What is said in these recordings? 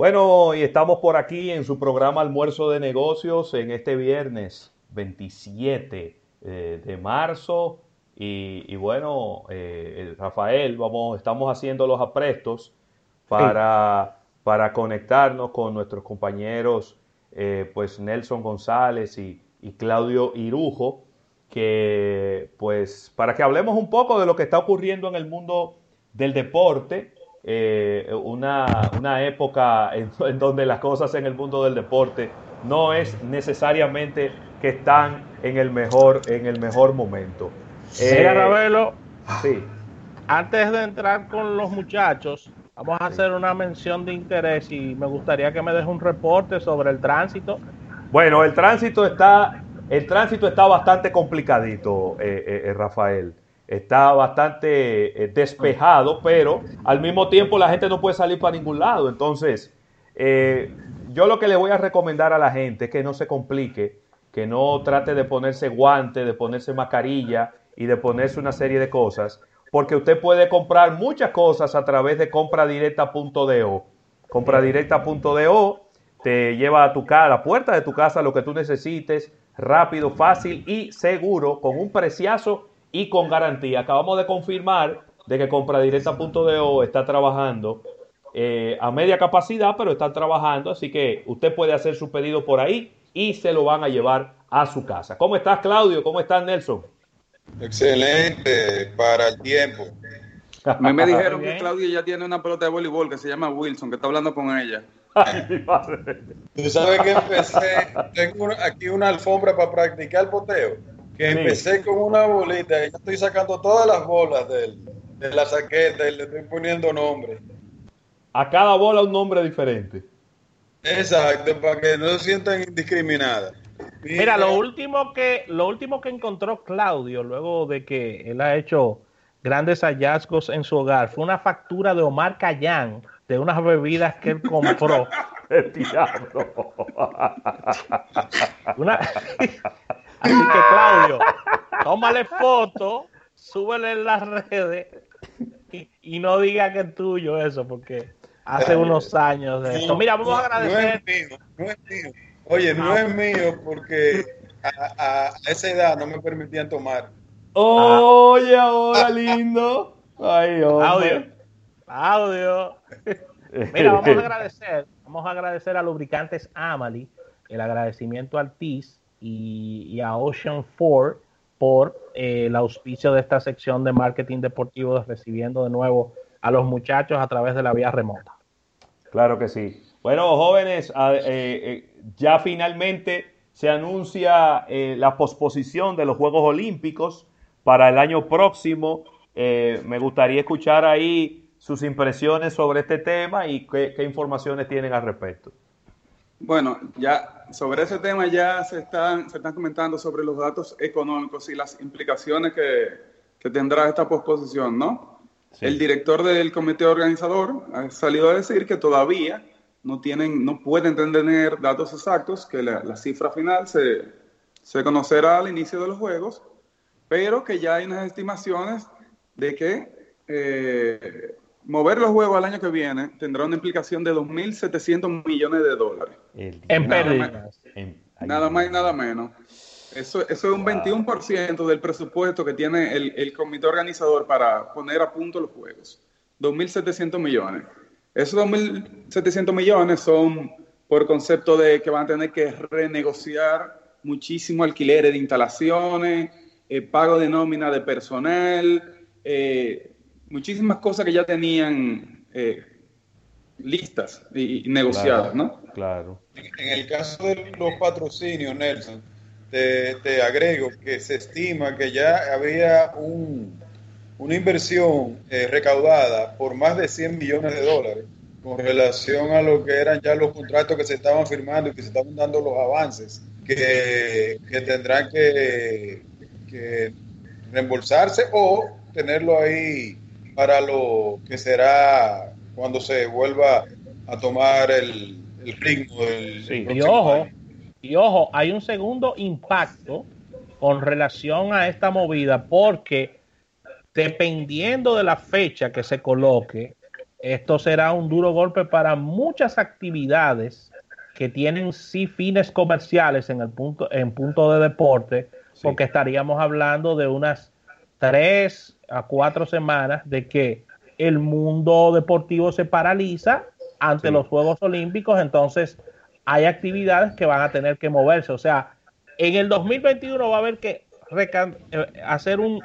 Bueno, y estamos por aquí en su programa Almuerzo de Negocios en este viernes 27 eh, de marzo. Y, bueno, eh, Rafael, vamos, estamos haciendo los aprestos para, para conectarnos con nuestros compañeros, eh, pues Nelson González y, y Claudio Irujo, que pues para que hablemos un poco de lo que está ocurriendo en el mundo del deporte eh, una, una, época en, donde las cosas en el mundo del deporte no es necesariamente que están en el mejor, en el mejor momento. Eh, Ravelo, sí. antes de entrar con los muchachos, vamos a hacer una mención de interés y me gustaría que me deje un reporte sobre el tránsito. Bueno, el tránsito está, el tránsito está bastante complicadito, eh, eh Rafael está bastante eh, despejado, pero al mismo tiempo la gente no puede salir para ningún lado. Entonces, eh, yo lo que le voy a recomendar a la gente es que no se complique, que no trate de ponerse guante, de ponerse mascarilla y de ponerse una serie de cosas, porque usted puede comprar muchas cosas a través de compradirecta.do. Compradirecta.do te lleva a tu casa, a la puerta de tu casa lo que tú necesites, rápido, fácil y seguro, con un preciazo y con garantía. Acabamos de confirmar de que compradirecta.do está trabajando eh, a media capacidad, pero está trabajando, así que usted puede hacer su pedido por ahí y se lo van a llevar a su casa. ¿Cómo estás, Claudio? ¿Cómo estás, Nelson? Excelente para el tiempo. A mí me dijeron que Claudio ya tiene una pelota de voleibol que se llama Wilson, que está hablando con ella. Tú sabes que empecé, tengo aquí una alfombra para practicar poteo que empecé con una bolita y ya estoy sacando todas las bolas de, de la saqueta y le estoy poniendo nombre. A cada bola un nombre diferente. Exacto, para que no se sientan indiscriminadas. Mira, lo último que lo último que encontró Claudio luego de que él ha hecho grandes hallazgos en su hogar fue una factura de Omar Cayán de unas bebidas que él compró. El diablo. Una... Así que Claudio, tómale foto, súbele en las redes y, no diga que es tuyo eso, porque hace unos años de esto. Mira, vamos a agradecer. No es mío, no es mío. Oye, no, es mío porque a, esa edad no me permitían tomar. Oye, ahora lindo. Ay, Audio. Audio. Mira, vamos a agradecer, vamos a agradecer a Lubricantes Amali, el agradecimiento al TIS, y, a Ocean 4 por eh, el auspicio de esta sección de marketing deportivo, recibiendo de nuevo a los muchachos a través de la vía remota. Claro que sí. Bueno, jóvenes, eh, eh, ya finalmente se anuncia la posposición de los Juegos Olímpicos para el año próximo. me gustaría escuchar ahí sus impresiones sobre este tema y qué, qué informaciones tienen al respecto. Bueno, ya sobre ese tema ya se están, se están comentando sobre los datos económicos y las implicaciones que, tendrá esta posposición, ¿no? El director del comité organizador ha salido a decir que todavía no tienen, no pueden tener datos exactos, que la, cifra final se, se, conocerá al inicio de los juegos, pero que ya hay unas estimaciones de que eh, mover los juegos al año que viene tendrá una implicación de 2.700 millones de dólares. En pérdidas. Nada más y nada menos. Eso, eso es un 21% del presupuesto que tiene el, el, comité organizador para poner a punto los juegos. 2.700 millones. Esos 2.700 millones son por concepto de que van a tener que renegociar muchísimo alquileres de instalaciones, eh, pago de nómina de personal, eh, muchísimas cosas que ya tenían eh, listas y, negociadas, ¿no? Claro. En, el caso de los patrocinios, Nelson, te, agrego que se estima que ya había un, una inversión eh, recaudada por más de 100 millones de dólares con relación a lo que eran ya los contratos que se estaban firmando y que se estaban dando los avances que, tendrán que, que reembolsarse o tenerlo ahí para lo que será cuando se vuelva a tomar el, ritmo del, y ojo, y ojo, hay un segundo impacto con relación a esta movida porque dependiendo de la fecha que se coloque, esto será un duro golpe para muchas actividades que tienen sí fines comerciales en el punto, en punto de deporte, porque estaríamos hablando de unas tres a cuatro semanas de que el mundo deportivo se paraliza ante los Juegos Olímpicos, entonces hay actividades que van a tener que moverse. O sea, en el 2021 va a haber que eh, hacer un,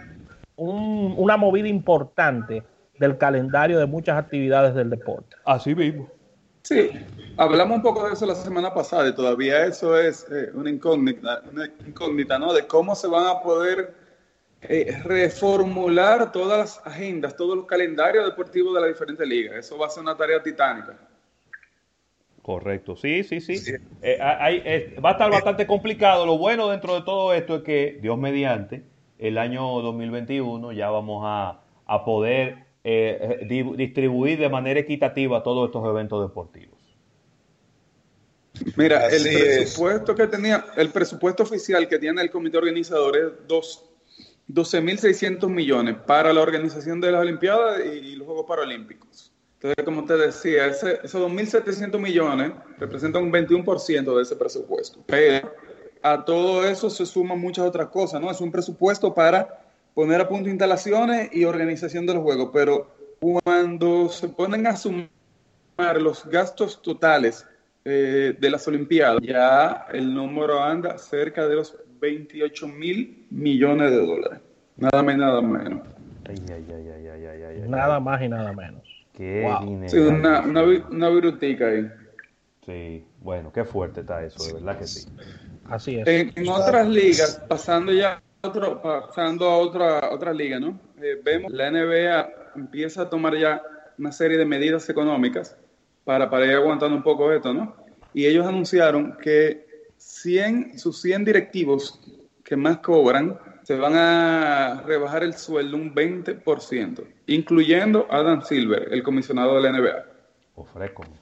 una movida importante del calendario de muchas actividades del deporte. Así mismo. Sí, hablamos un poco de eso la semana pasada y todavía eso es eh, una incógnita, una incógnita, ¿no? De cómo se van a poder eh, reformular todas las agendas, todos los calendarios deportivos de las diferentes ligas. Eso va a ser una tarea titánica. Correcto, sí, sí, sí. Eh, va a estar bastante complicado. Lo bueno dentro de todo esto es que, Dios mediante, el año 2021 ya vamos a, a poder eh, distribuir de manera equitativa todos estos eventos deportivos. Mira, el presupuesto que tenía, el presupuesto oficial que tiene el comité organizador es dos, 12.600 millones para la organización de las Olimpiadas y los Juegos Paralímpicos. Entonces, como te decía, ese, esos 2.700 millones representan un 21% de ese presupuesto. Pero a todo eso se suman muchas otras cosas, ¿no? Es un presupuesto para poner a punto instalaciones y organización de los juegos, pero cuando se ponen a sumar los gastos totales eh, de las Olimpiadas, ya el número anda cerca de los 28 mil millones de dólares. Nada más y nada menos. nada más y nada menos. Qué dinero. Sí, una, una, una virutica ahí. Sí, bueno, qué fuerte está eso, de verdad que sí. Así es. en otras ligas, pasando ya pasando a otra, otra liga, ¿no? Eh, vemos la NBA empieza a tomar ya una serie de medidas económicas para, para ir aguantando un poco esto, ¿no? Y ellos anunciaron que 100, sus 100 directivos que más cobran se van a rebajar el sueldo un 20%, incluyendo Adam Silver, el comisionado de la NBA.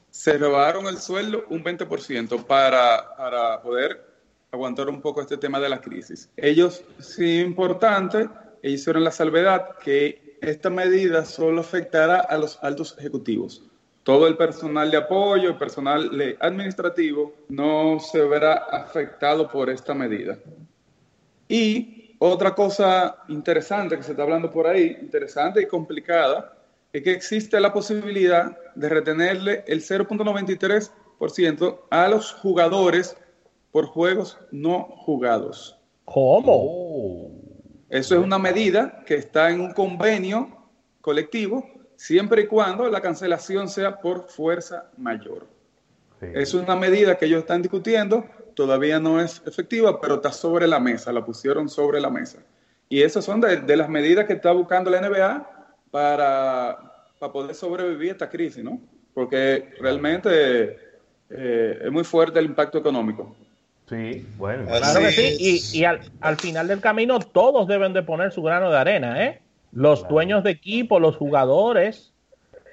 Se rebajaron el sueldo un 20% para, para poder aguantar un poco este tema de la crisis. Ellos, sí importante, hicieron la salvedad que esta medida solo afectará a los altos ejecutivos. Todo el personal de apoyo, el personal administrativo, no se verá afectado por esta medida. Y otra cosa interesante que se está hablando por ahí, interesante y complicada, es que existe la posibilidad de retenerle el 0.93% a los jugadores por juegos no jugados. ¿Cómo? Eso es una medida que está en un convenio colectivo siempre y cuando la cancelación sea por fuerza mayor. Es una medida que ellos están discutiendo, todavía no es efectiva, pero está sobre la mesa, la pusieron sobre la mesa. Y esas son de, las medidas que está buscando la NBA para, para poder sobrevivir a esta crisis, ¿no? Porque realmente eh, es muy fuerte el impacto económico. Sí, bueno. Claro que sí, y, al, final del camino todos deben de poner su grano de arena, ¿eh? Los dueños de equipo, los jugadores,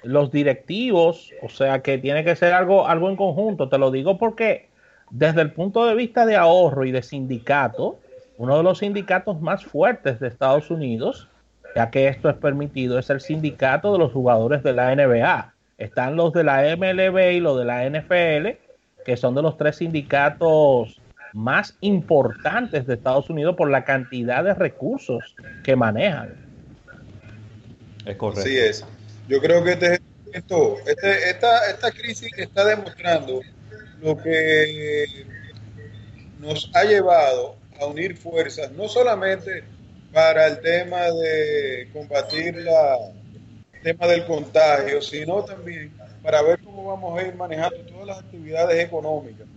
los directivos, o sea que tiene que ser algo, algo en conjunto. Te lo digo porque desde el punto de vista de ahorro y de sindicato, uno de los sindicatos más fuertes de Estados Unidos, ya que esto es permitido, es el sindicato de los jugadores de la NBA. Están los de la MLB y los de la NFL, que son de los tres sindicatos más importantes de Estados Unidos por la cantidad de recursos que manejan. Es correcto. Así es. Yo creo que este, esto, este, esta, esta crisis está demostrando lo que nos ha llevado a unir fuerzas, no solamente para el tema de combatir la, el tema del contagio, sino también para ver cómo vamos a ir manejando todas las actividades económicas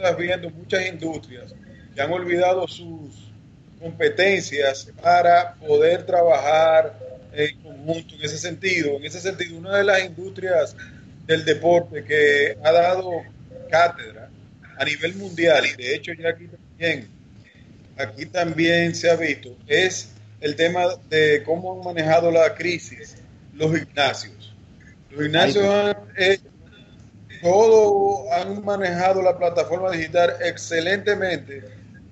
estás viendo muchas industrias que han olvidado sus competencias para poder trabajar en conjunto en ese sentido. En ese sentido, una de las industrias del deporte que ha dado cátedra a nivel mundial, y de hecho ya aquí también, aquí también se ha visto, es el tema de cómo han manejado la crisis los gimnasios. Los gimnasios han, todo han manejado la plataforma digital excelentemente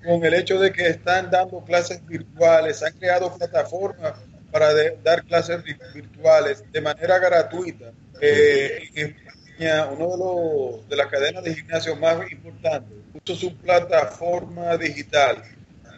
con el hecho de que están dando clases virtuales, han creado plataformas para dar clases virtuales de manera gratuita Eh, en España, uno de, los, de las cadenas de gimnasio más importantes puso su plataforma digital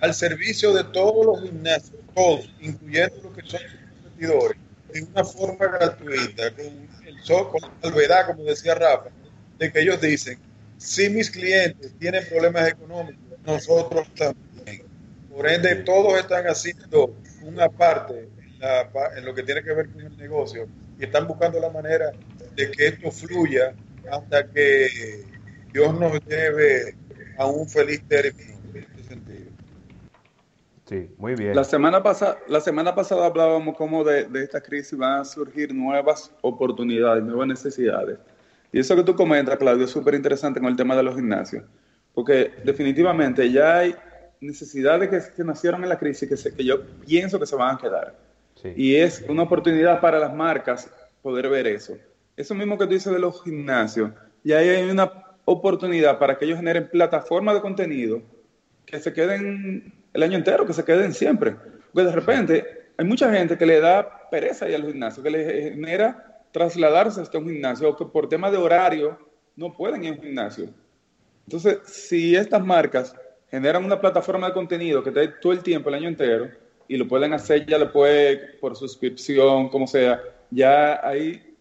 al servicio de todos los gimnasios, todos, incluyendo los que son competidores, de una forma gratuita, con, el, con la salvedad, como decía Rafa, de que ellos dicen, si mis clientes tienen problemas económicos, nosotros también. Por ende, todos están haciendo una parte en, lo que tiene que ver con el negocio y están buscando la manera de que esto fluya hasta que Dios nos lleve a un feliz término en este sentido. Sí, muy bien. La semana, pasada, la semana pasada hablábamos cómo de, de esta crisis van a surgir nuevas oportunidades, nuevas necesidades. Y eso que tú comentas, Claudio, es súper interesante con el tema de los gimnasios, porque definitivamente ya hay necesidades que, nacieron en la crisis que, que yo pienso que se van a quedar. Y es una oportunidad para las marcas poder ver eso. Eso mismo que tú dices de los gimnasios, y ahí hay una oportunidad para que ellos generen plataformas de contenido que se queden el año entero, que se queden siempre. Porque de repente hay mucha gente que le da pereza ir al gimnasio, que le genera trasladarse hasta un gimnasio o que por tema de horario no pueden ir a un gimnasio. Entonces, si estas marcas generan una plataforma de contenido que te todo el tiempo, el año entero, y lo pueden hacer ya después por suscripción, como sea, ya hay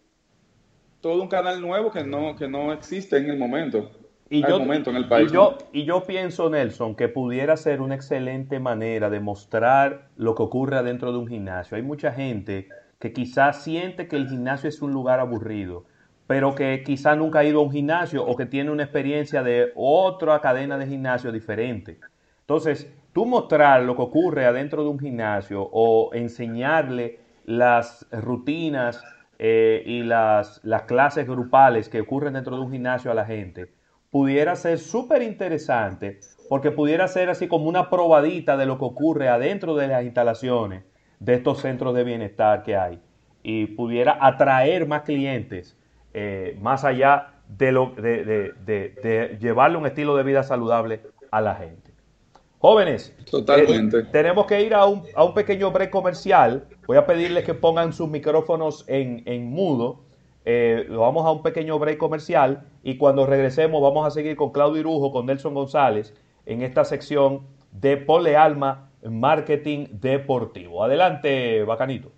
todo un canal nuevo que no, que no existe en el momento. Y yo, momento en el país. Y yo, y yo pienso, Nelson, que pudiera ser una excelente manera de mostrar lo que ocurre adentro de un gimnasio. Hay mucha gente que quizás siente que el gimnasio es un lugar aburrido, pero que quizás nunca ha ido a un gimnasio o que tiene una experiencia de otra cadena de gimnasio diferente. Entonces, tú mostrar lo que ocurre adentro de un gimnasio o enseñarle las rutinas eh, y las, las clases grupales que ocurren dentro de un gimnasio a la gente, pudiera ser súper interesante porque pudiera ser así como una probadita de lo que ocurre adentro de las instalaciones de estos centros de bienestar que hay y pudiera atraer más clientes eh, más allá de, lo, de, llevarle un estilo de vida saludable a la gente. Jóvenes, Totalmente. Eh, tenemos que ir a un, a un, pequeño break comercial. Voy a pedirles que pongan sus micrófonos en, en mudo. Eh, vamos a un pequeño break comercial y cuando regresemos vamos a seguir con Claudio Irujo, con Nelson González en esta sección de Pole Alma marketing deportivo. Adelante, bacanito.